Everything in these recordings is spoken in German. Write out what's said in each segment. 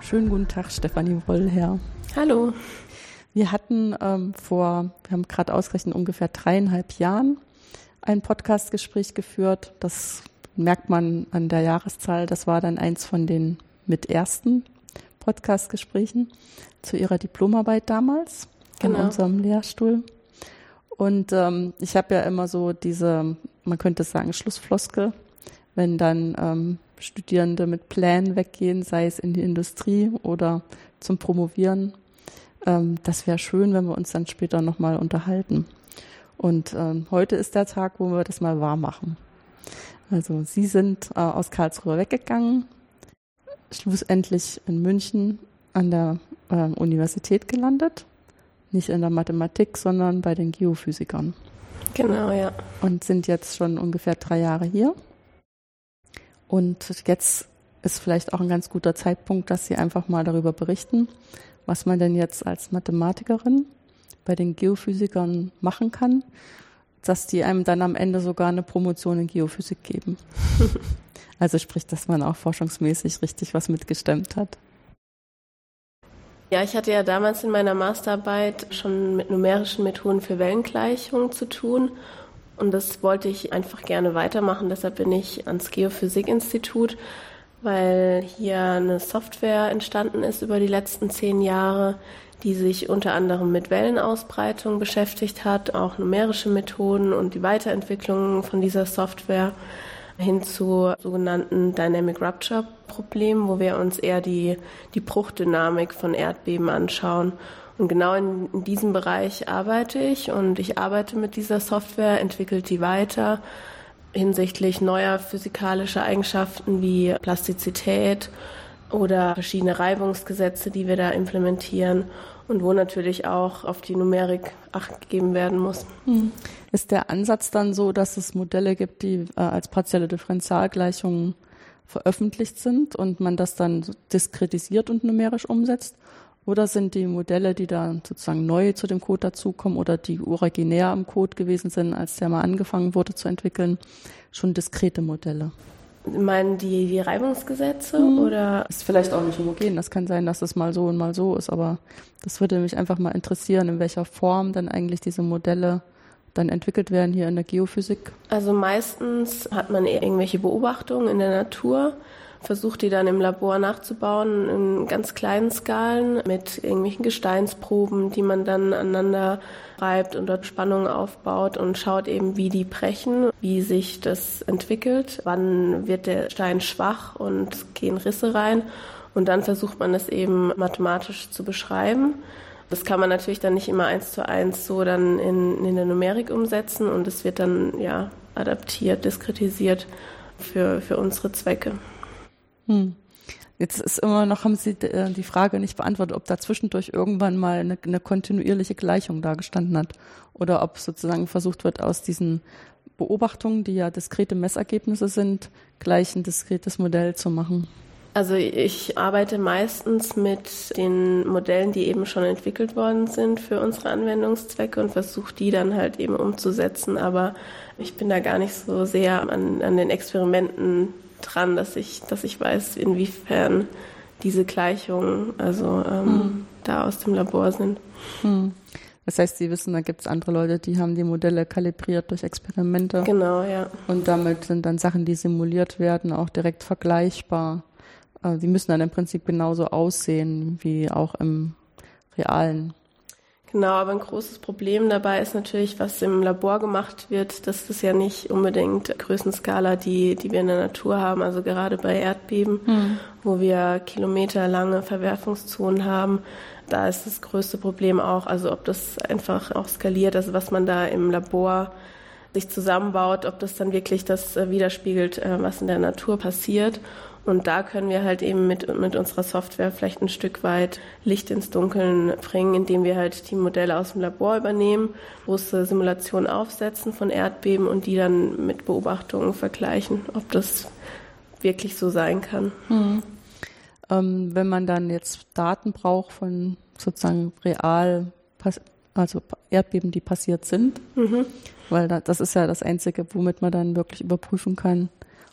Schönen guten Tag, Stefanie Wollherr. Hallo. Wir hatten ähm, vor, wir haben gerade ausgerechnet, ungefähr dreieinhalb Jahren ein Podcastgespräch geführt. Das merkt man an der Jahreszahl. Das war dann eins von den mit ersten Podcastgesprächen zu ihrer Diplomarbeit damals genau. in unserem Lehrstuhl. Und ähm, ich habe ja immer so diese, man könnte sagen, Schlussfloskel, wenn dann ähm, Studierende mit Plänen weggehen, sei es in die Industrie oder zum Promovieren. Ähm, das wäre schön, wenn wir uns dann später nochmal unterhalten. Und ähm, heute ist der Tag, wo wir das mal wahr machen. Also Sie sind äh, aus Karlsruhe weggegangen, schlussendlich in München an der äh, Universität gelandet. Nicht in der Mathematik, sondern bei den Geophysikern. Genau, ja. Und sind jetzt schon ungefähr drei Jahre hier. Und jetzt ist vielleicht auch ein ganz guter Zeitpunkt, dass Sie einfach mal darüber berichten, was man denn jetzt als Mathematikerin bei den Geophysikern machen kann, dass die einem dann am Ende sogar eine Promotion in Geophysik geben. also sprich, dass man auch forschungsmäßig richtig was mitgestemmt hat. Ja, ich hatte ja damals in meiner Masterarbeit schon mit numerischen Methoden für Wellengleichungen zu tun und das wollte ich einfach gerne weitermachen. Deshalb bin ich ans Geophysikinstitut, weil hier eine Software entstanden ist über die letzten zehn Jahre, die sich unter anderem mit Wellenausbreitung beschäftigt hat, auch numerische Methoden und die Weiterentwicklung von dieser Software hin zu sogenannten Dynamic Rupture Problemen, wo wir uns eher die, die Bruchdynamik von Erdbeben anschauen und genau in, in diesem Bereich arbeite ich und ich arbeite mit dieser Software, entwickelt die weiter hinsichtlich neuer physikalischer Eigenschaften wie Plastizität oder verschiedene Reibungsgesetze, die wir da implementieren und wo natürlich auch auf die Numerik Acht gegeben werden muss. Hm. Ist der Ansatz dann so, dass es Modelle gibt, die äh, als partielle Differentialgleichungen veröffentlicht sind und man das dann diskretisiert und numerisch umsetzt? Oder sind die Modelle, die da sozusagen neu zu dem Code dazukommen oder die originär am Code gewesen sind, als der mal angefangen wurde zu entwickeln, schon diskrete Modelle? Meinen die, die Reibungsgesetze hm. oder? Ist vielleicht auch nicht homogen. Das kann sein, dass es mal so und mal so ist, aber das würde mich einfach mal interessieren, in welcher Form dann eigentlich diese Modelle dann entwickelt werden hier in der Geophysik. Also meistens hat man irgendwelche Beobachtungen in der Natur versucht die dann im Labor nachzubauen in ganz kleinen Skalen mit irgendwelchen Gesteinsproben, die man dann aneinander reibt und dort Spannungen aufbaut und schaut eben, wie die brechen, wie sich das entwickelt, wann wird der Stein schwach und gehen Risse rein und dann versucht man es eben mathematisch zu beschreiben. Das kann man natürlich dann nicht immer eins zu eins so dann in, in der Numerik umsetzen und es wird dann ja adaptiert, diskretisiert für, für unsere Zwecke. Hm. Jetzt ist immer noch, haben Sie äh, die Frage nicht beantwortet, ob da zwischendurch irgendwann mal eine, eine kontinuierliche Gleichung da gestanden hat oder ob sozusagen versucht wird, aus diesen Beobachtungen, die ja diskrete Messergebnisse sind, gleich ein diskretes Modell zu machen. Also ich arbeite meistens mit den Modellen, die eben schon entwickelt worden sind für unsere Anwendungszwecke und versuche die dann halt eben umzusetzen. Aber ich bin da gar nicht so sehr an, an den Experimenten dran, dass ich, dass ich weiß, inwiefern diese Gleichungen also ähm, hm. da aus dem Labor sind. Hm. Das heißt, Sie wissen, da gibt es andere Leute, die haben die Modelle kalibriert durch Experimente. Genau, ja. Und damit sind dann Sachen, die simuliert werden, auch direkt vergleichbar. Also die müssen dann im Prinzip genauso aussehen wie auch im realen Genau, aber ein großes Problem dabei ist natürlich, was im Labor gemacht wird. Das ist ja nicht unbedingt Größenskala, die, die wir in der Natur haben. Also gerade bei Erdbeben, hm. wo wir kilometerlange Verwerfungszonen haben, da ist das größte Problem auch, also ob das einfach auch skaliert, also was man da im Labor sich zusammenbaut, ob das dann wirklich das äh, widerspiegelt, äh, was in der Natur passiert. Und da können wir halt eben mit, mit unserer Software vielleicht ein Stück weit Licht ins Dunkeln bringen, indem wir halt die Modelle aus dem Labor übernehmen, große Simulationen aufsetzen von Erdbeben und die dann mit Beobachtungen vergleichen, ob das wirklich so sein kann. Hm. Ähm, wenn man dann jetzt Daten braucht von sozusagen real, also Erdbeben, die passiert sind, mhm. weil das ist ja das Einzige, womit man dann wirklich überprüfen kann,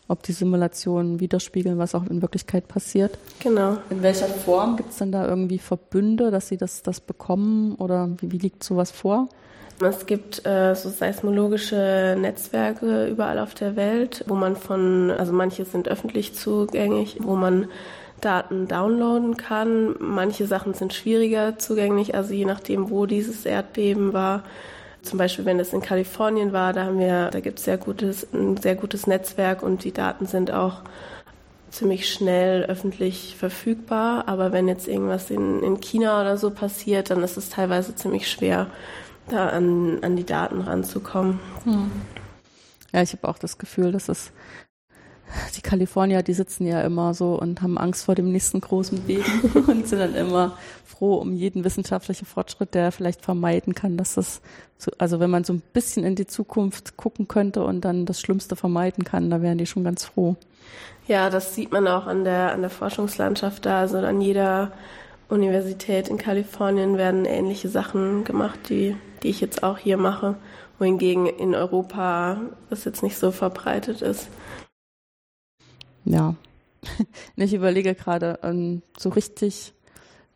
ob die Simulationen widerspiegeln, was auch in Wirklichkeit passiert. Genau. In welcher Form gibt es denn da irgendwie Verbünde, dass sie das, das bekommen oder wie, wie liegt sowas vor? Es gibt äh, so seismologische Netzwerke überall auf der Welt, wo man von, also manche sind öffentlich zugänglich, wo man Daten downloaden kann. Manche Sachen sind schwieriger zugänglich, also je nachdem, wo dieses Erdbeben war. Zum Beispiel, wenn es in Kalifornien war, da haben wir, da gibt es sehr gutes, ein sehr gutes Netzwerk und die Daten sind auch ziemlich schnell öffentlich verfügbar. Aber wenn jetzt irgendwas in, in China oder so passiert, dann ist es teilweise ziemlich schwer, da an, an die Daten ranzukommen. Hm. Ja, ich habe auch das Gefühl, dass es die Kalifornier, die sitzen ja immer so und haben Angst vor dem nächsten großen Beben und sind dann immer froh um jeden wissenschaftlichen Fortschritt, der vielleicht vermeiden kann, dass das, so, also wenn man so ein bisschen in die Zukunft gucken könnte und dann das Schlimmste vermeiden kann, da wären die schon ganz froh. Ja, das sieht man auch an der, an der Forschungslandschaft da, also an jeder Universität in Kalifornien werden ähnliche Sachen gemacht, die, die ich jetzt auch hier mache, wohingegen in Europa das jetzt nicht so verbreitet ist. Ja, ich überlege gerade ähm, so richtig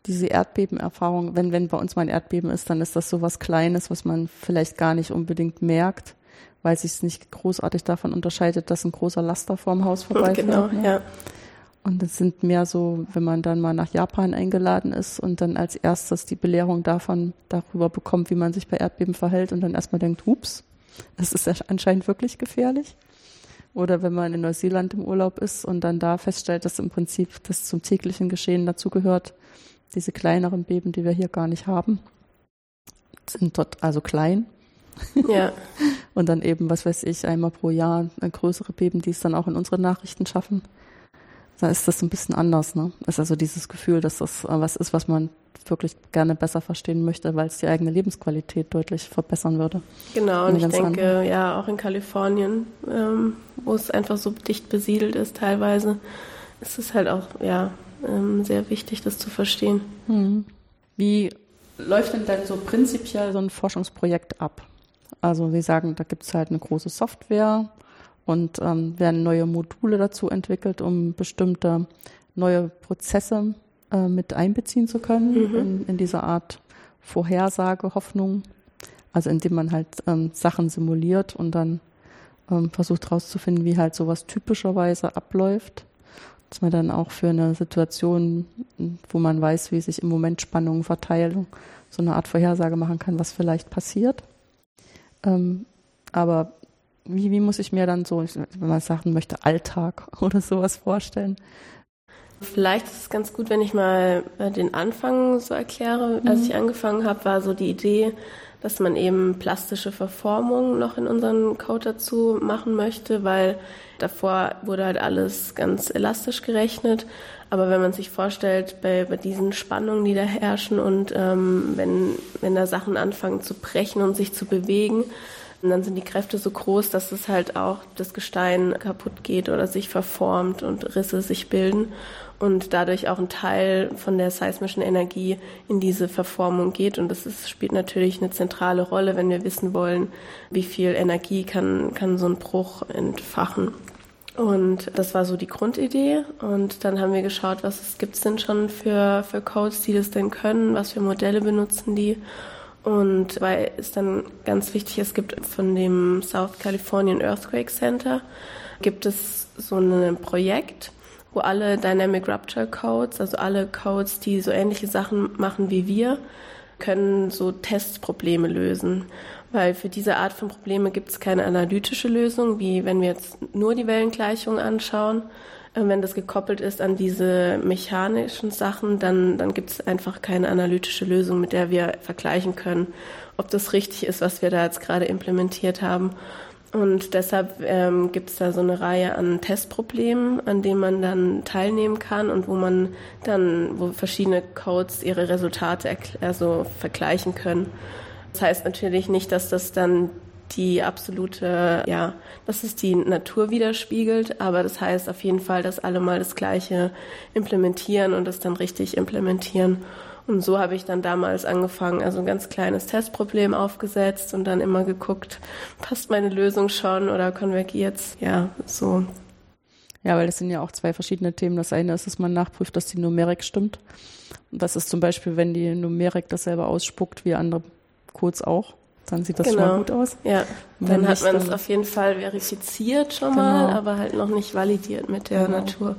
diese Erdbebenerfahrung, wenn, wenn bei uns mal ein Erdbeben ist, dann ist das so was Kleines, was man vielleicht gar nicht unbedingt merkt, weil sich es nicht großartig davon unterscheidet, dass ein großer Laster vorm Haus vorbeifährt. Genau, ne? ja. Und es sind mehr so, wenn man dann mal nach Japan eingeladen ist und dann als erstes die Belehrung davon darüber bekommt, wie man sich bei Erdbeben verhält und dann erstmal denkt, hups, das ist ja anscheinend wirklich gefährlich. Oder wenn man in Neuseeland im Urlaub ist und dann da feststellt, dass im Prinzip das zum täglichen Geschehen dazugehört, diese kleineren Beben, die wir hier gar nicht haben, sind dort also klein. Ja. und dann eben, was weiß ich, einmal pro Jahr größere Beben, die es dann auch in unsere Nachrichten schaffen da ist das ein bisschen anders. Ne? Ist also dieses Gefühl, dass das äh, was ist, was man wirklich gerne besser verstehen möchte, weil es die eigene Lebensqualität deutlich verbessern würde. Genau, und ich denke, andere. ja, auch in Kalifornien, ähm, wo es einfach so dicht besiedelt ist teilweise, ist es halt auch ja, ähm, sehr wichtig, das zu verstehen. Hm. Wie läuft denn dann so prinzipiell so ein Forschungsprojekt ab? Also Sie sagen, da gibt es halt eine große Software, und ähm, werden neue Module dazu entwickelt, um bestimmte neue Prozesse äh, mit einbeziehen zu können mhm. in, in dieser Art Vorhersage, Hoffnung. Also indem man halt ähm, Sachen simuliert und dann ähm, versucht herauszufinden, wie halt sowas typischerweise abläuft. Dass man dann auch für eine Situation, wo man weiß, wie sich im Moment Spannungen verteilen, so eine Art Vorhersage machen kann, was vielleicht passiert. Ähm, aber wie, wie muss ich mir dann so, wenn man sagen möchte, Alltag oder sowas vorstellen? Vielleicht ist es ganz gut, wenn ich mal äh, den Anfang so erkläre. Mhm. Als ich angefangen habe, war so die Idee, dass man eben plastische Verformungen noch in unseren Code dazu machen möchte, weil davor wurde halt alles ganz elastisch gerechnet. Aber wenn man sich vorstellt, bei, bei diesen Spannungen, die da herrschen und ähm, wenn, wenn da Sachen anfangen zu brechen und sich zu bewegen, und dann sind die Kräfte so groß, dass es halt auch das Gestein kaputt geht oder sich verformt und Risse sich bilden und dadurch auch ein Teil von der seismischen Energie in diese Verformung geht. Und das ist, spielt natürlich eine zentrale Rolle, wenn wir wissen wollen, wie viel Energie kann, kann so ein Bruch entfachen. Und das war so die Grundidee. Und dann haben wir geschaut, was es denn schon für, für Codes, die das denn können, was für Modelle benutzen die. Und weil es dann ganz wichtig ist, gibt von dem South Californian Earthquake Center gibt es so ein Projekt, wo alle Dynamic Rupture Codes, also alle Codes, die so ähnliche Sachen machen wie wir, können so Testprobleme lösen. Weil für diese Art von Probleme gibt es keine analytische Lösung, wie wenn wir jetzt nur die Wellengleichung anschauen, wenn das gekoppelt ist an diese mechanischen Sachen, dann, dann gibt es einfach keine analytische Lösung, mit der wir vergleichen können, ob das richtig ist, was wir da jetzt gerade implementiert haben. Und deshalb ähm, gibt es da so eine Reihe an Testproblemen, an denen man dann teilnehmen kann und wo man dann, wo verschiedene Codes ihre Resultate also vergleichen können. Das heißt natürlich nicht, dass das dann die absolute, ja, dass es die Natur widerspiegelt, aber das heißt auf jeden Fall, dass alle mal das Gleiche implementieren und es dann richtig implementieren. Und so habe ich dann damals angefangen, also ein ganz kleines Testproblem aufgesetzt und dann immer geguckt, passt meine Lösung schon oder konvergiert Ja, so. Ja, weil das sind ja auch zwei verschiedene Themen. Das eine ist, dass man nachprüft, dass die Numerik stimmt. Und das ist zum Beispiel, wenn die Numerik dasselbe ausspuckt wie andere Codes auch, dann sieht das genau. schon mal gut aus. Ja, dann hat man es auf jeden Fall verifiziert schon genau. mal, aber halt noch nicht validiert mit der genau. Natur.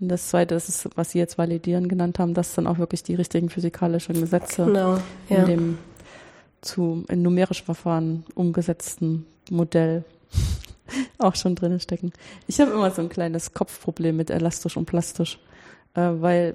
Und das zweite ist, was Sie jetzt validieren genannt haben, dass dann auch wirklich die richtigen physikalischen Gesetze genau, ja. in dem zu in numerisch Verfahren umgesetzten Modell auch schon drin stecken. Ich habe immer so ein kleines Kopfproblem mit elastisch und plastisch, äh, weil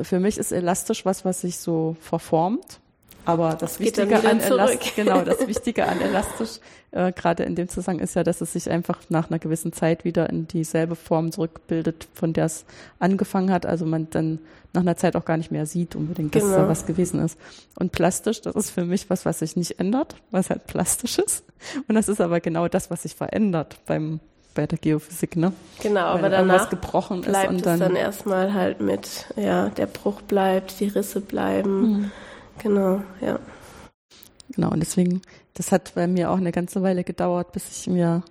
für mich ist elastisch was, was sich so verformt aber das, das Wichtige an Elastisch, genau, das Wichtige an Elastisch, äh, gerade in dem Zusammenhang ist ja, dass es sich einfach nach einer gewissen Zeit wieder in dieselbe Form zurückbildet, von der es angefangen hat. Also man dann nach einer Zeit auch gar nicht mehr sieht unbedingt, dass genau. da was gewesen ist. Und plastisch, das ist für mich was, was sich nicht ändert, was halt plastisch ist. Und das ist aber genau das, was sich verändert beim bei der Geophysik, ne? Genau, Weil aber danach gebrochen bleibt ist und dann, es dann erstmal halt mit, ja, der Bruch bleibt, die Risse bleiben. Mhm Genau, ja. Genau, und deswegen, das hat bei mir auch eine ganze Weile gedauert, bis ich mir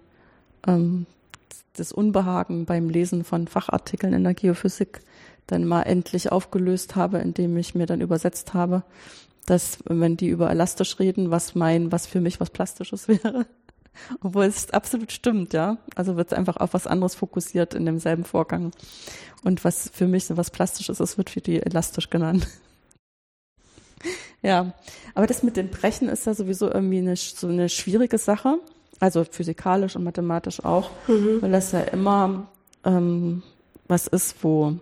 ähm, das Unbehagen beim Lesen von Fachartikeln in der Geophysik dann mal endlich aufgelöst habe, indem ich mir dann übersetzt habe, dass wenn die über elastisch reden, was meinen, was für mich was Plastisches wäre. Obwohl es absolut stimmt, ja. Also wird es einfach auf was anderes fokussiert in demselben Vorgang. Und was für mich so was Plastisches ist, wird für die elastisch genannt. Ja, aber das mit dem Brechen ist ja sowieso irgendwie eine, so eine schwierige Sache, also physikalisch und mathematisch auch, mhm. weil das ja immer ähm, was ist, wo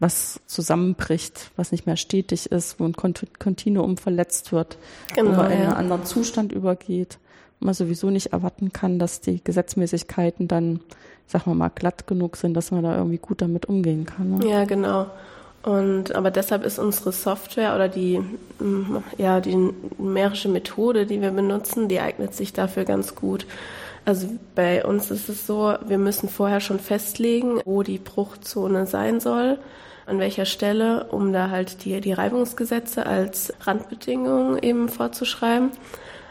was zusammenbricht, was nicht mehr stetig ist, wo ein Kontinuum verletzt wird, genau, wo man in einen anderen Zustand übergeht, wo man sowieso nicht erwarten kann, dass die Gesetzmäßigkeiten dann, sagen wir mal, glatt genug sind, dass man da irgendwie gut damit umgehen kann. Ne? Ja, genau. Und aber deshalb ist unsere Software oder die ja die numerische Methode, die wir benutzen, die eignet sich dafür ganz gut. Also bei uns ist es so, wir müssen vorher schon festlegen, wo die Bruchzone sein soll, an welcher Stelle, um da halt die, die Reibungsgesetze als Randbedingungen eben vorzuschreiben.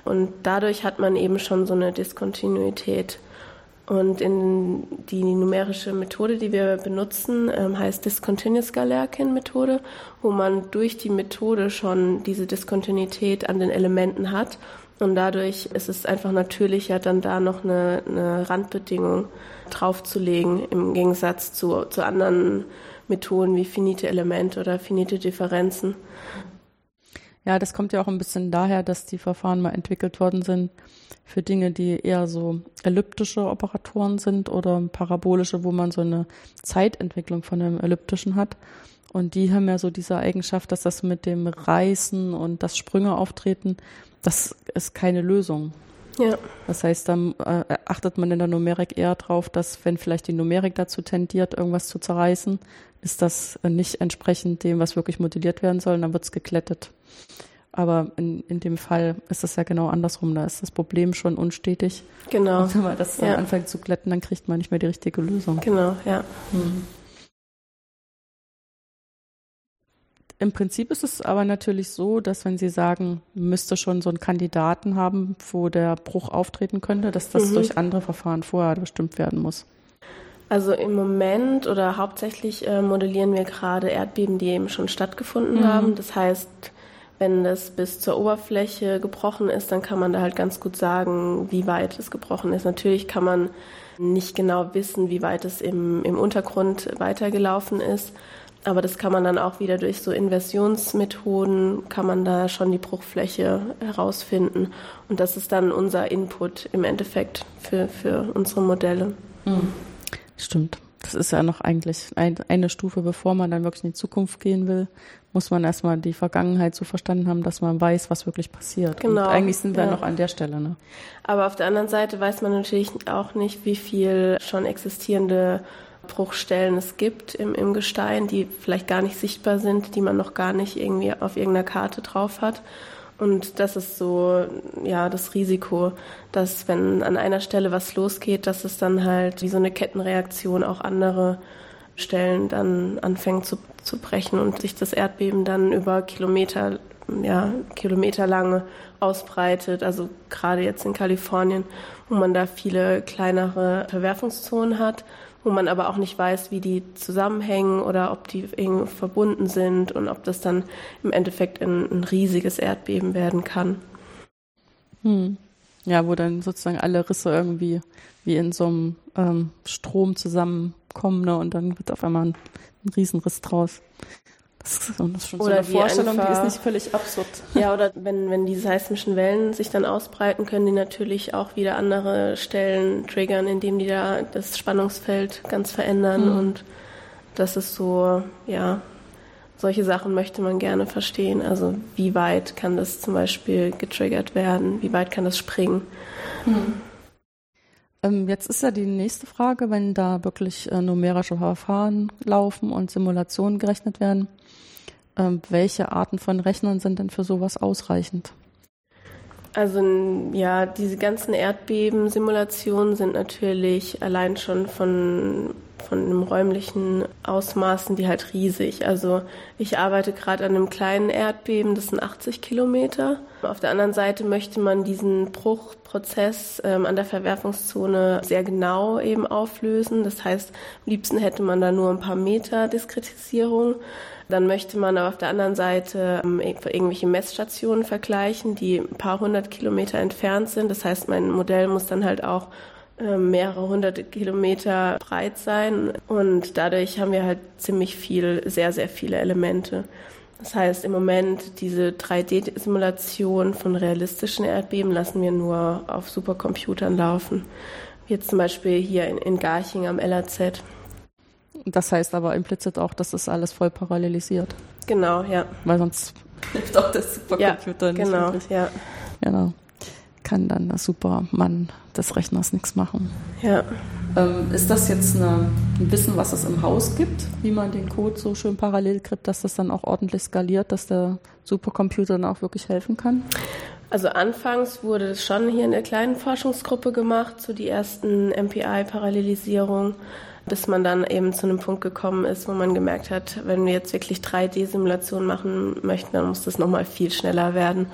Und dadurch hat man eben schon so eine Diskontinuität. Und in die numerische Methode, die wir benutzen, ähm, heißt Discontinuous Galerkin-Methode, wo man durch die Methode schon diese Diskontinuität an den Elementen hat. Und dadurch ist es einfach natürlicher, dann da noch eine, eine Randbedingung draufzulegen, im Gegensatz zu, zu anderen Methoden wie finite Elemente oder finite Differenzen. Ja, das kommt ja auch ein bisschen daher, dass die Verfahren mal entwickelt worden sind für Dinge, die eher so elliptische Operatoren sind oder parabolische, wo man so eine Zeitentwicklung von einem elliptischen hat. Und die haben ja so diese Eigenschaft, dass das mit dem Reißen und das Sprünge auftreten, das ist keine Lösung. Ja. Das heißt, dann äh, achtet man in der Numerik eher drauf, dass wenn vielleicht die Numerik dazu tendiert, irgendwas zu zerreißen, ist das nicht entsprechend dem, was wirklich modelliert werden soll, dann wird es geklettet. Aber in, in dem Fall ist es ja genau andersrum. Da ist das Problem schon unstetig. Genau. Und wenn man das dann ja. anfängt zu glätten, dann kriegt man nicht mehr die richtige Lösung. Genau, ja. Mhm. Im Prinzip ist es aber natürlich so, dass wenn Sie sagen, müsste schon so einen Kandidaten haben, wo der Bruch auftreten könnte, dass das mhm. durch andere Verfahren vorher bestimmt werden muss. Also im Moment oder hauptsächlich äh, modellieren wir gerade Erdbeben, die eben schon stattgefunden mhm. haben. Das heißt, wenn das bis zur Oberfläche gebrochen ist, dann kann man da halt ganz gut sagen, wie weit es gebrochen ist. Natürlich kann man nicht genau wissen, wie weit es im, im Untergrund weitergelaufen ist. Aber das kann man dann auch wieder durch so Inversionsmethoden, kann man da schon die Bruchfläche herausfinden. Und das ist dann unser Input im Endeffekt für, für unsere Modelle. Mhm. Stimmt. Das ist ja noch eigentlich ein, eine Stufe, bevor man dann wirklich in die Zukunft gehen will, muss man erstmal die Vergangenheit so verstanden haben, dass man weiß, was wirklich passiert. Genau. Und eigentlich sind wir ja. noch an der Stelle. Ne? Aber auf der anderen Seite weiß man natürlich auch nicht, wie viel schon existierende Bruchstellen es gibt im, im Gestein, die vielleicht gar nicht sichtbar sind, die man noch gar nicht irgendwie auf irgendeiner Karte drauf hat. Und das ist so, ja, das Risiko, dass wenn an einer Stelle was losgeht, dass es dann halt wie so eine Kettenreaktion auch andere Stellen dann anfängt zu, zu brechen und sich das Erdbeben dann über Kilometer ja, kilometerlange ausbreitet. Also gerade jetzt in Kalifornien, wo man da viele kleinere Verwerfungszonen hat, wo man aber auch nicht weiß, wie die zusammenhängen oder ob die irgendwie verbunden sind und ob das dann im Endeffekt ein, ein riesiges Erdbeben werden kann. Hm. Ja, wo dann sozusagen alle Risse irgendwie wie in so einem ähm, Strom zusammenkommen ne? und dann wird auf einmal ein, ein Riesenriss draus. Das ist, schon oder so eine Vorstellung, einfach, die ist nicht völlig absurd. Ja, oder wenn, wenn die seismischen Wellen sich dann ausbreiten, können die natürlich auch wieder andere Stellen triggern, indem die da das Spannungsfeld ganz verändern. Mhm. Und das ist so, ja, solche Sachen möchte man gerne verstehen. Also wie weit kann das zum Beispiel getriggert werden? Wie weit kann das springen? Mhm. Ähm, jetzt ist ja die nächste Frage, wenn da wirklich äh, numerische Verfahren laufen und Simulationen gerechnet werden, welche Arten von Rechnern sind denn für sowas ausreichend? Also ja, diese ganzen Erdbeben-Simulationen sind natürlich allein schon von von einem räumlichen Ausmaßen, die halt riesig. Also ich arbeite gerade an einem kleinen Erdbeben, das sind 80 Kilometer. Auf der anderen Seite möchte man diesen Bruchprozess ähm, an der Verwerfungszone sehr genau eben auflösen. Das heißt, am liebsten hätte man da nur ein paar Meter Diskretisierung. Dann möchte man aber auf der anderen Seite ähm, irgendwelche Messstationen vergleichen, die ein paar hundert Kilometer entfernt sind. Das heißt, mein Modell muss dann halt auch mehrere hunderte Kilometer breit sein und dadurch haben wir halt ziemlich viel, sehr, sehr viele Elemente. Das heißt, im Moment diese 3D-Simulation von realistischen Erdbeben lassen wir nur auf Supercomputern laufen. Wie jetzt zum Beispiel hier in, in Garching am LAZ. Das heißt aber implizit auch, dass das alles voll parallelisiert. Genau, ja. Weil sonst hilft auch der Supercomputer ja, nicht. Genau, wirklich. ja. Genau kann dann der Supermann des Rechners nichts machen. Ja. Ähm, ist das jetzt eine, ein Wissen, was es im Haus gibt, wie man den Code so schön parallel kriegt, dass das dann auch ordentlich skaliert, dass der Supercomputer dann auch wirklich helfen kann? Also anfangs wurde das schon hier in der kleinen Forschungsgruppe gemacht, so die ersten MPI-Parallelisierung, bis man dann eben zu einem Punkt gekommen ist, wo man gemerkt hat, wenn wir jetzt wirklich 3D-Simulationen machen möchten, dann muss das nochmal viel schneller werden.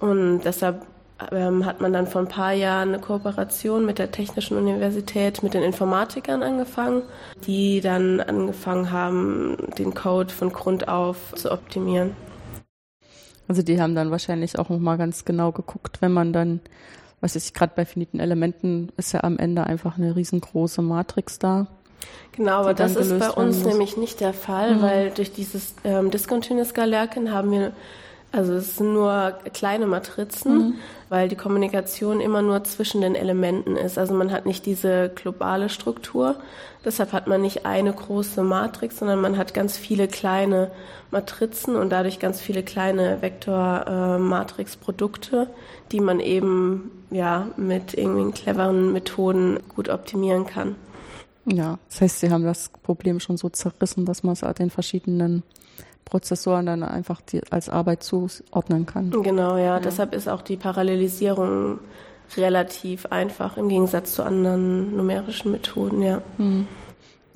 Und deshalb hat man dann vor ein paar Jahren eine Kooperation mit der Technischen Universität, mit den Informatikern angefangen, die dann angefangen haben, den Code von Grund auf zu optimieren. Also die haben dann wahrscheinlich auch nochmal ganz genau geguckt, wenn man dann, was ich gerade bei finiten Elementen ist ja am Ende einfach eine riesengroße Matrix da. Genau, aber das ist bei uns nämlich nicht der Fall, mhm. weil durch dieses ähm, Discontinuous Galerkin haben wir also es sind nur kleine Matrizen, mhm. weil die Kommunikation immer nur zwischen den Elementen ist. Also man hat nicht diese globale Struktur. Deshalb hat man nicht eine große Matrix, sondern man hat ganz viele kleine Matrizen und dadurch ganz viele kleine Vektor-Matrix-Produkte, äh, die man eben ja mit irgendwie cleveren Methoden gut optimieren kann. Ja, das heißt, Sie haben das Problem schon so zerrissen, dass man es den verschiedenen Prozessoren dann einfach die, als Arbeit zuordnen kann. Genau, ja. ja. Deshalb ist auch die Parallelisierung relativ einfach im Gegensatz zu anderen numerischen Methoden, ja. Hm.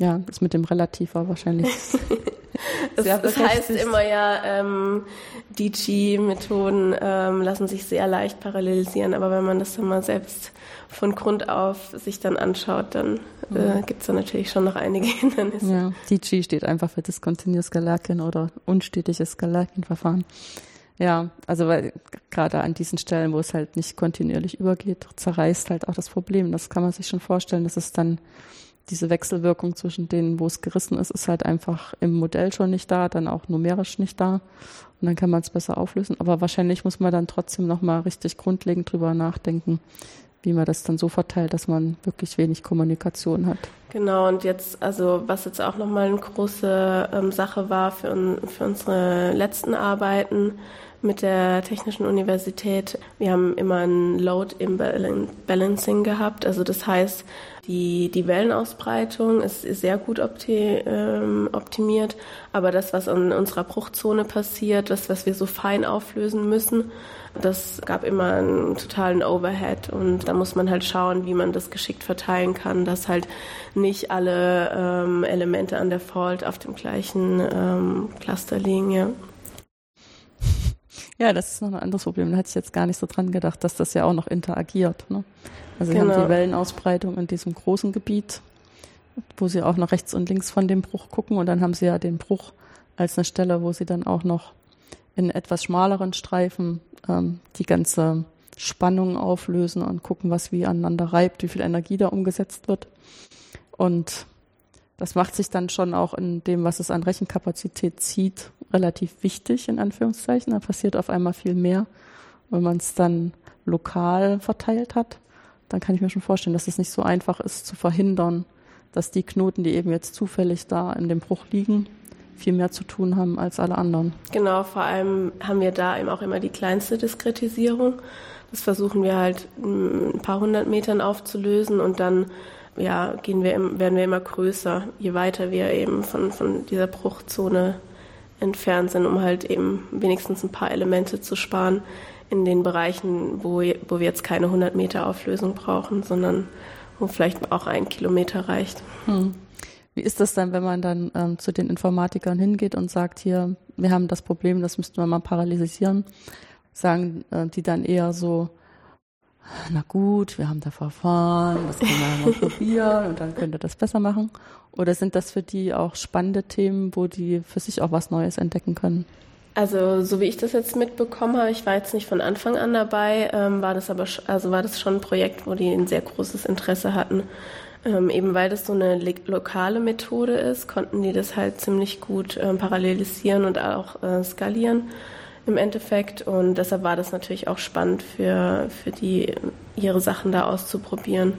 Ja, das mit dem Relativ war wahrscheinlich. es, das heißt immer ja, ähm, DG-Methoden ähm, lassen sich sehr leicht parallelisieren, aber wenn man das dann mal selbst von Grund auf sich dann anschaut, dann äh, gibt es da natürlich schon noch einige Hindernisse. Ja, DG steht einfach für Discontinuous Galerkin oder unstetiges Galerkin-Verfahren. Ja, also weil gerade an diesen Stellen, wo es halt nicht kontinuierlich übergeht, zerreißt halt auch das Problem. Das kann man sich schon vorstellen, dass es dann diese Wechselwirkung zwischen denen, wo es gerissen ist, ist halt einfach im Modell schon nicht da, dann auch numerisch nicht da. Und dann kann man es besser auflösen. Aber wahrscheinlich muss man dann trotzdem nochmal richtig grundlegend drüber nachdenken, wie man das dann so verteilt, dass man wirklich wenig Kommunikation hat. Genau, und jetzt, also was jetzt auch nochmal eine große ähm, Sache war für, für unsere letzten Arbeiten mit der Technischen Universität, wir haben immer ein Load Balancing gehabt. Also das heißt, die, die Wellenausbreitung ist, ist sehr gut opti ähm, optimiert, aber das, was in unserer Bruchzone passiert, das, was wir so fein auflösen müssen, das gab immer einen totalen Overhead und da muss man halt schauen, wie man das geschickt verteilen kann, dass halt nicht alle ähm, Elemente an der Fault auf dem gleichen ähm, Cluster liegen, ja. Ja, das ist noch ein anderes Problem. Da hatte ich jetzt gar nicht so dran gedacht, dass das ja auch noch interagiert. Ne? Also genau. sie haben die genau. Wellenausbreitung in diesem großen Gebiet, wo sie auch nach rechts und links von dem Bruch gucken und dann haben sie ja den Bruch als eine Stelle, wo sie dann auch noch in etwas schmaleren Streifen ähm, die ganze Spannung auflösen und gucken, was wie aneinander reibt, wie viel Energie da umgesetzt wird. Und das macht sich dann schon auch in dem, was es an Rechenkapazität zieht, relativ wichtig, in Anführungszeichen. Da passiert auf einmal viel mehr. Wenn man es dann lokal verteilt hat, dann kann ich mir schon vorstellen, dass es nicht so einfach ist zu verhindern, dass die Knoten, die eben jetzt zufällig da in dem Bruch liegen, viel mehr zu tun haben als alle anderen. Genau, vor allem haben wir da eben auch immer die kleinste Diskretisierung. Das versuchen wir halt ein paar hundert Metern aufzulösen und dann ja, gehen wir, werden wir immer größer, je weiter wir eben von, von dieser Bruchzone entfernt sind, um halt eben wenigstens ein paar Elemente zu sparen in den Bereichen, wo, wo wir jetzt keine 100 Meter Auflösung brauchen, sondern wo vielleicht auch ein Kilometer reicht. Hm. Wie ist das dann, wenn man dann ähm, zu den Informatikern hingeht und sagt, hier, wir haben das Problem, das müssten wir mal parallelisieren? Sagen äh, die dann eher so, na gut, wir haben da Verfahren, das können wir mal probieren und dann könnt ihr das besser machen? Oder sind das für die auch spannende Themen, wo die für sich auch was Neues entdecken können? Also so wie ich das jetzt mitbekommen habe, ich war jetzt nicht von Anfang an dabei, ähm, war das aber also war das schon ein Projekt, wo die ein sehr großes Interesse hatten. Ähm, eben weil das so eine lokale Methode ist, konnten die das halt ziemlich gut ähm, parallelisieren und auch äh, skalieren im Endeffekt. Und deshalb war das natürlich auch spannend für, für die, ihre Sachen da auszuprobieren.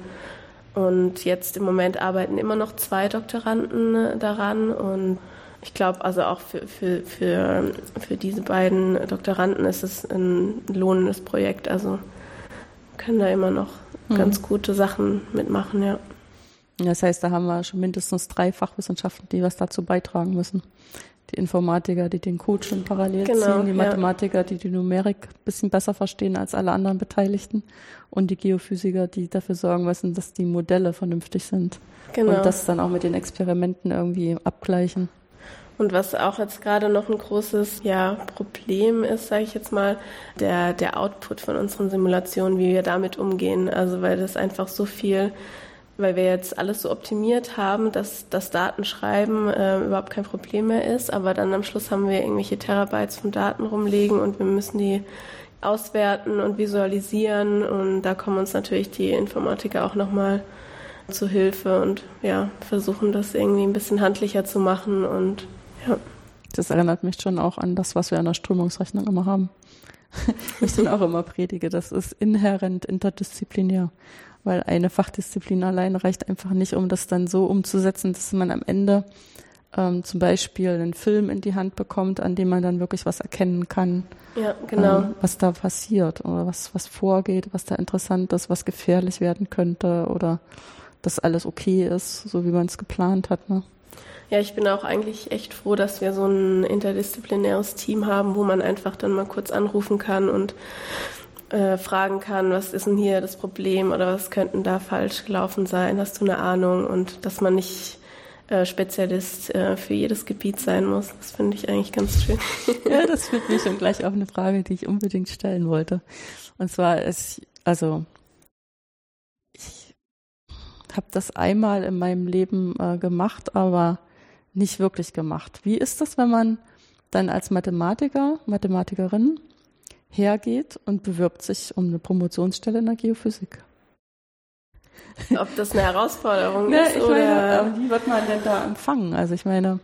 Und jetzt im Moment arbeiten immer noch zwei Doktoranden daran und ich glaube, also auch für, für, für, für diese beiden Doktoranden ist es ein lohnendes Projekt. Also können da immer noch mhm. ganz gute Sachen mitmachen, ja. Das heißt, da haben wir schon mindestens drei Fachwissenschaften, die was dazu beitragen müssen die Informatiker, die den Code schon parallel genau, ziehen, die Mathematiker, ja. die die Numerik ein bisschen besser verstehen als alle anderen Beteiligten und die Geophysiker, die dafür sorgen müssen, dass die Modelle vernünftig sind genau. und das dann auch mit den Experimenten irgendwie abgleichen. Und was auch jetzt gerade noch ein großes ja, Problem ist, sage ich jetzt mal, der, der Output von unseren Simulationen, wie wir damit umgehen. Also weil das einfach so viel weil wir jetzt alles so optimiert haben, dass das Datenschreiben äh, überhaupt kein Problem mehr ist. Aber dann am Schluss haben wir irgendwelche Terabytes von Daten rumliegen und wir müssen die auswerten und visualisieren. Und da kommen uns natürlich die Informatiker auch nochmal zu Hilfe und ja, versuchen das irgendwie ein bisschen handlicher zu machen und ja. Das erinnert mich schon auch an das, was wir an der Strömungsrechnung immer haben. ich dann auch immer predige, das ist inhärent interdisziplinär weil eine Fachdisziplin allein reicht einfach nicht, um das dann so umzusetzen, dass man am Ende ähm, zum Beispiel einen Film in die Hand bekommt, an dem man dann wirklich was erkennen kann, ja, genau. ähm, was da passiert oder was, was vorgeht, was da interessant ist, was gefährlich werden könnte oder dass alles okay ist, so wie man es geplant hat. Ne? Ja, ich bin auch eigentlich echt froh, dass wir so ein interdisziplinäres Team haben, wo man einfach dann mal kurz anrufen kann und äh, fragen kann, was ist denn hier das Problem oder was könnten da falsch gelaufen sein, hast du eine Ahnung und dass man nicht äh, Spezialist äh, für jedes Gebiet sein muss. Das finde ich eigentlich ganz schön. ja, das führt mich schon gleich auf eine Frage, die ich unbedingt stellen wollte. Und zwar ist, also habe das einmal in meinem Leben äh, gemacht, aber nicht wirklich gemacht. Wie ist das, wenn man dann als Mathematiker, Mathematikerin hergeht und bewirbt sich um eine Promotionsstelle in der Geophysik. Ob das eine Herausforderung ja, ist ich oder meine, wie wird man denn da empfangen? Also ich meine,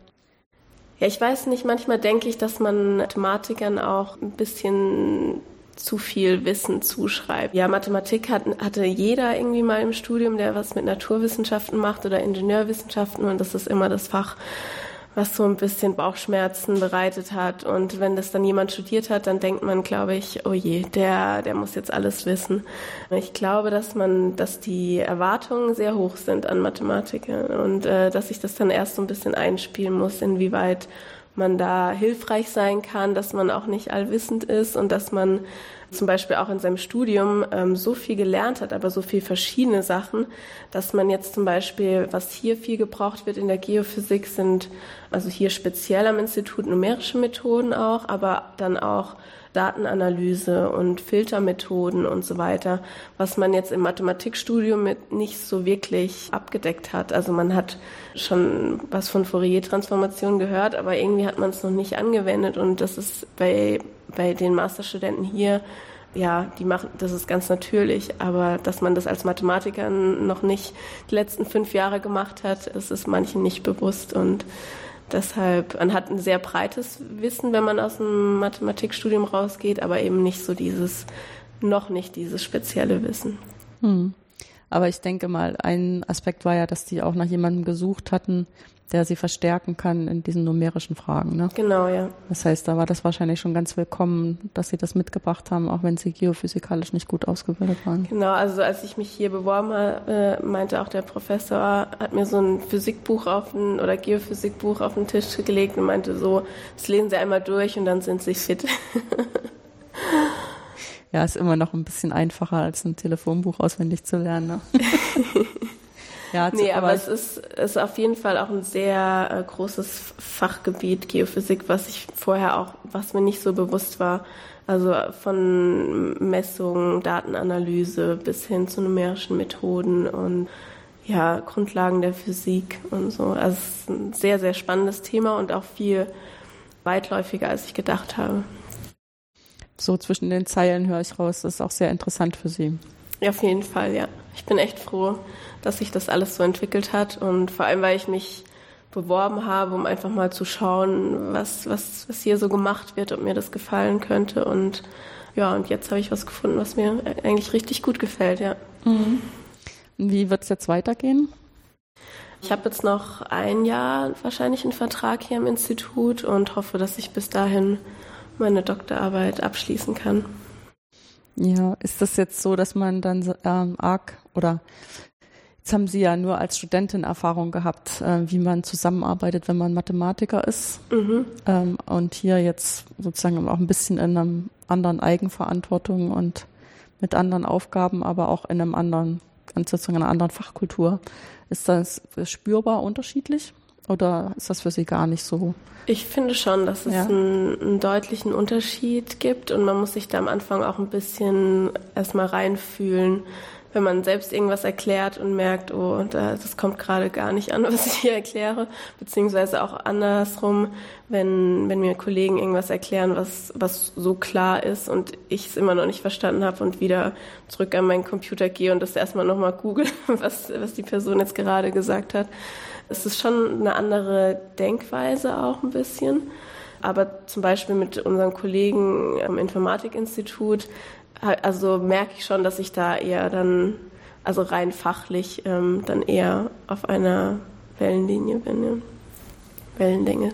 ja, ich weiß nicht, manchmal denke ich, dass man Mathematikern auch ein bisschen zu viel Wissen zuschreibt. Ja, Mathematik hat, hatte jeder irgendwie mal im Studium, der was mit Naturwissenschaften macht oder Ingenieurwissenschaften und das ist immer das Fach, was so ein bisschen Bauchschmerzen bereitet hat. Und wenn das dann jemand studiert hat, dann denkt man, glaube ich, oh je, der, der muss jetzt alles wissen. Ich glaube, dass man, dass die Erwartungen sehr hoch sind an Mathematiker und äh, dass ich das dann erst so ein bisschen einspielen muss, inwieweit man da hilfreich sein kann, dass man auch nicht allwissend ist und dass man zum Beispiel auch in seinem Studium ähm, so viel gelernt hat, aber so viel verschiedene Sachen, dass man jetzt zum Beispiel, was hier viel gebraucht wird in der Geophysik, sind also hier speziell am Institut numerische Methoden auch, aber dann auch Datenanalyse und Filtermethoden und so weiter, was man jetzt im Mathematikstudium mit nicht so wirklich abgedeckt hat. Also man hat schon was von Fourier-Transformation gehört, aber irgendwie hat man es noch nicht angewendet. Und das ist bei, bei den Masterstudenten hier ja, die machen, das ist ganz natürlich, aber dass man das als Mathematiker noch nicht die letzten fünf Jahre gemacht hat, das ist manchen nicht bewusst. Und Deshalb, man hat ein sehr breites Wissen, wenn man aus dem Mathematikstudium rausgeht, aber eben nicht so dieses, noch nicht dieses spezielle Wissen. Hm. Aber ich denke mal, ein Aspekt war ja, dass die auch nach jemandem gesucht hatten, der sie verstärken kann in diesen numerischen Fragen. Ne? Genau, ja. Das heißt, da war das wahrscheinlich schon ganz willkommen, dass sie das mitgebracht haben, auch wenn sie geophysikalisch nicht gut ausgebildet waren. Genau, also als ich mich hier beworben habe, meinte auch der Professor, hat mir so ein Physikbuch auf ein, oder Geophysikbuch auf den Tisch gelegt und meinte so, das lesen Sie einmal durch und dann sind Sie fit. ja, ist immer noch ein bisschen einfacher, als ein Telefonbuch auswendig zu lernen. Ne? Ja, nee, aber es ist, ist auf jeden Fall auch ein sehr äh, großes Fachgebiet Geophysik, was ich vorher auch, was mir nicht so bewusst war. Also von Messungen, Datenanalyse bis hin zu numerischen Methoden und ja, Grundlagen der Physik und so. Also es ist ein sehr, sehr spannendes Thema und auch viel weitläufiger, als ich gedacht habe. So zwischen den Zeilen höre ich raus, das ist auch sehr interessant für Sie. Ja, auf jeden Fall, ja. Ich bin echt froh, dass sich das alles so entwickelt hat und vor allem, weil ich mich beworben habe, um einfach mal zu schauen, was, was, was hier so gemacht wird, ob mir das gefallen könnte. Und ja, und jetzt habe ich was gefunden, was mir eigentlich richtig gut gefällt, ja. Mhm. Wie wird es jetzt weitergehen? Ich habe jetzt noch ein Jahr wahrscheinlich einen Vertrag hier im Institut und hoffe, dass ich bis dahin meine Doktorarbeit abschließen kann. Ja, ist das jetzt so, dass man dann ähm, arg oder jetzt haben Sie ja nur als Studentin Erfahrung gehabt, äh, wie man zusammenarbeitet, wenn man Mathematiker ist mhm. ähm, und hier jetzt sozusagen auch ein bisschen in einer anderen Eigenverantwortung und mit anderen Aufgaben, aber auch in einem anderen, sozusagen einer anderen Fachkultur. Ist das spürbar unterschiedlich? Oder ist das für Sie gar nicht so? Ich finde schon, dass es ja. einen, einen, deutlichen Unterschied gibt und man muss sich da am Anfang auch ein bisschen erstmal reinfühlen, wenn man selbst irgendwas erklärt und merkt, oh, das kommt gerade gar nicht an, was ich hier erkläre, beziehungsweise auch andersrum, wenn, wenn mir Kollegen irgendwas erklären, was, was so klar ist und ich es immer noch nicht verstanden habe und wieder zurück an meinen Computer gehe und das erstmal nochmal google, was, was die Person jetzt gerade gesagt hat. Es ist schon eine andere Denkweise auch ein bisschen. Aber zum Beispiel mit unseren Kollegen am Informatikinstitut, also merke ich schon, dass ich da eher dann, also rein fachlich, ähm, dann eher auf einer Wellenlinie bin. Ja. Wellenlänge.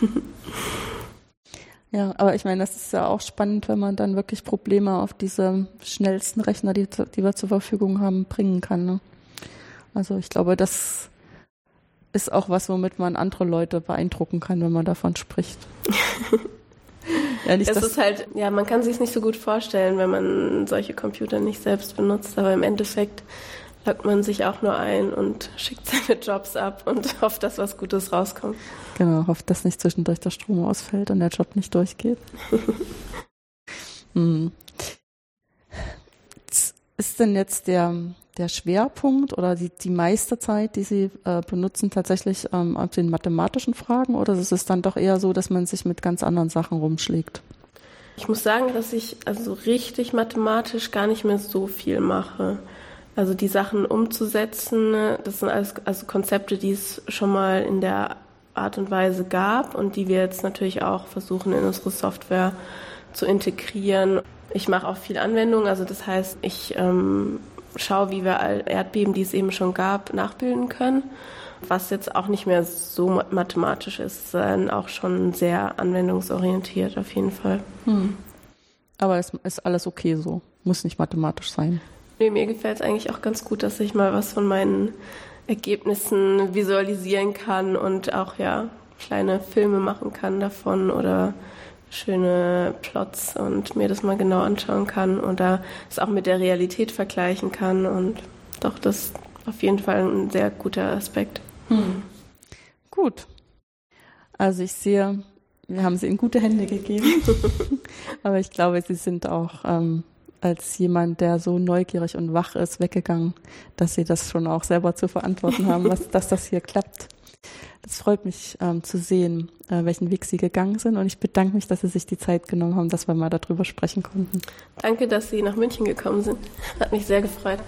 Ja, aber ich meine, das ist ja auch spannend, wenn man dann wirklich Probleme auf diese schnellsten Rechner, die, die wir zur Verfügung haben, bringen kann. Ne? Also ich glaube, das ist auch was, womit man andere Leute beeindrucken kann, wenn man davon spricht. ja, nicht, es ist halt, ja, man kann sich nicht so gut vorstellen, wenn man solche Computer nicht selbst benutzt, aber im Endeffekt lockt man sich auch nur ein und schickt seine Jobs ab und hofft, dass was Gutes rauskommt. Genau, hofft, dass nicht zwischendurch der Strom ausfällt und der Job nicht durchgeht. hm. Ist denn jetzt der der Schwerpunkt oder die, die meiste Zeit, die Sie äh, benutzen, tatsächlich ähm, auf den mathematischen Fragen oder ist es dann doch eher so, dass man sich mit ganz anderen Sachen rumschlägt? Ich muss sagen, dass ich also richtig mathematisch gar nicht mehr so viel mache. Also die Sachen umzusetzen, das sind alles also Konzepte, die es schon mal in der Art und Weise gab und die wir jetzt natürlich auch versuchen in unsere Software zu integrieren. Ich mache auch viel Anwendung, also das heißt, ich ähm, schaue, wie wir Erdbeben, die es eben schon gab, nachbilden können. Was jetzt auch nicht mehr so mathematisch ist, sondern auch schon sehr anwendungsorientiert auf jeden Fall. Hm. Aber es ist alles okay so, muss nicht mathematisch sein. Nee, mir gefällt es eigentlich auch ganz gut, dass ich mal was von meinen Ergebnissen visualisieren kann und auch ja kleine Filme machen kann davon oder schöne Plots und mir das mal genau anschauen kann oder es auch mit der Realität vergleichen kann. Und doch, das ist auf jeden Fall ein sehr guter Aspekt. Hm. Gut. Also ich sehe, wir haben sie in gute Hände gegeben. Aber ich glaube, sie sind auch ähm, als jemand, der so neugierig und wach ist, weggegangen, dass sie das schon auch selber zu verantworten haben, was, dass das hier klappt. Das freut mich ähm, zu sehen, äh, welchen Weg Sie gegangen sind. Und ich bedanke mich, dass Sie sich die Zeit genommen haben, dass wir mal darüber sprechen konnten. Danke, dass Sie nach München gekommen sind. Hat mich sehr gefreut.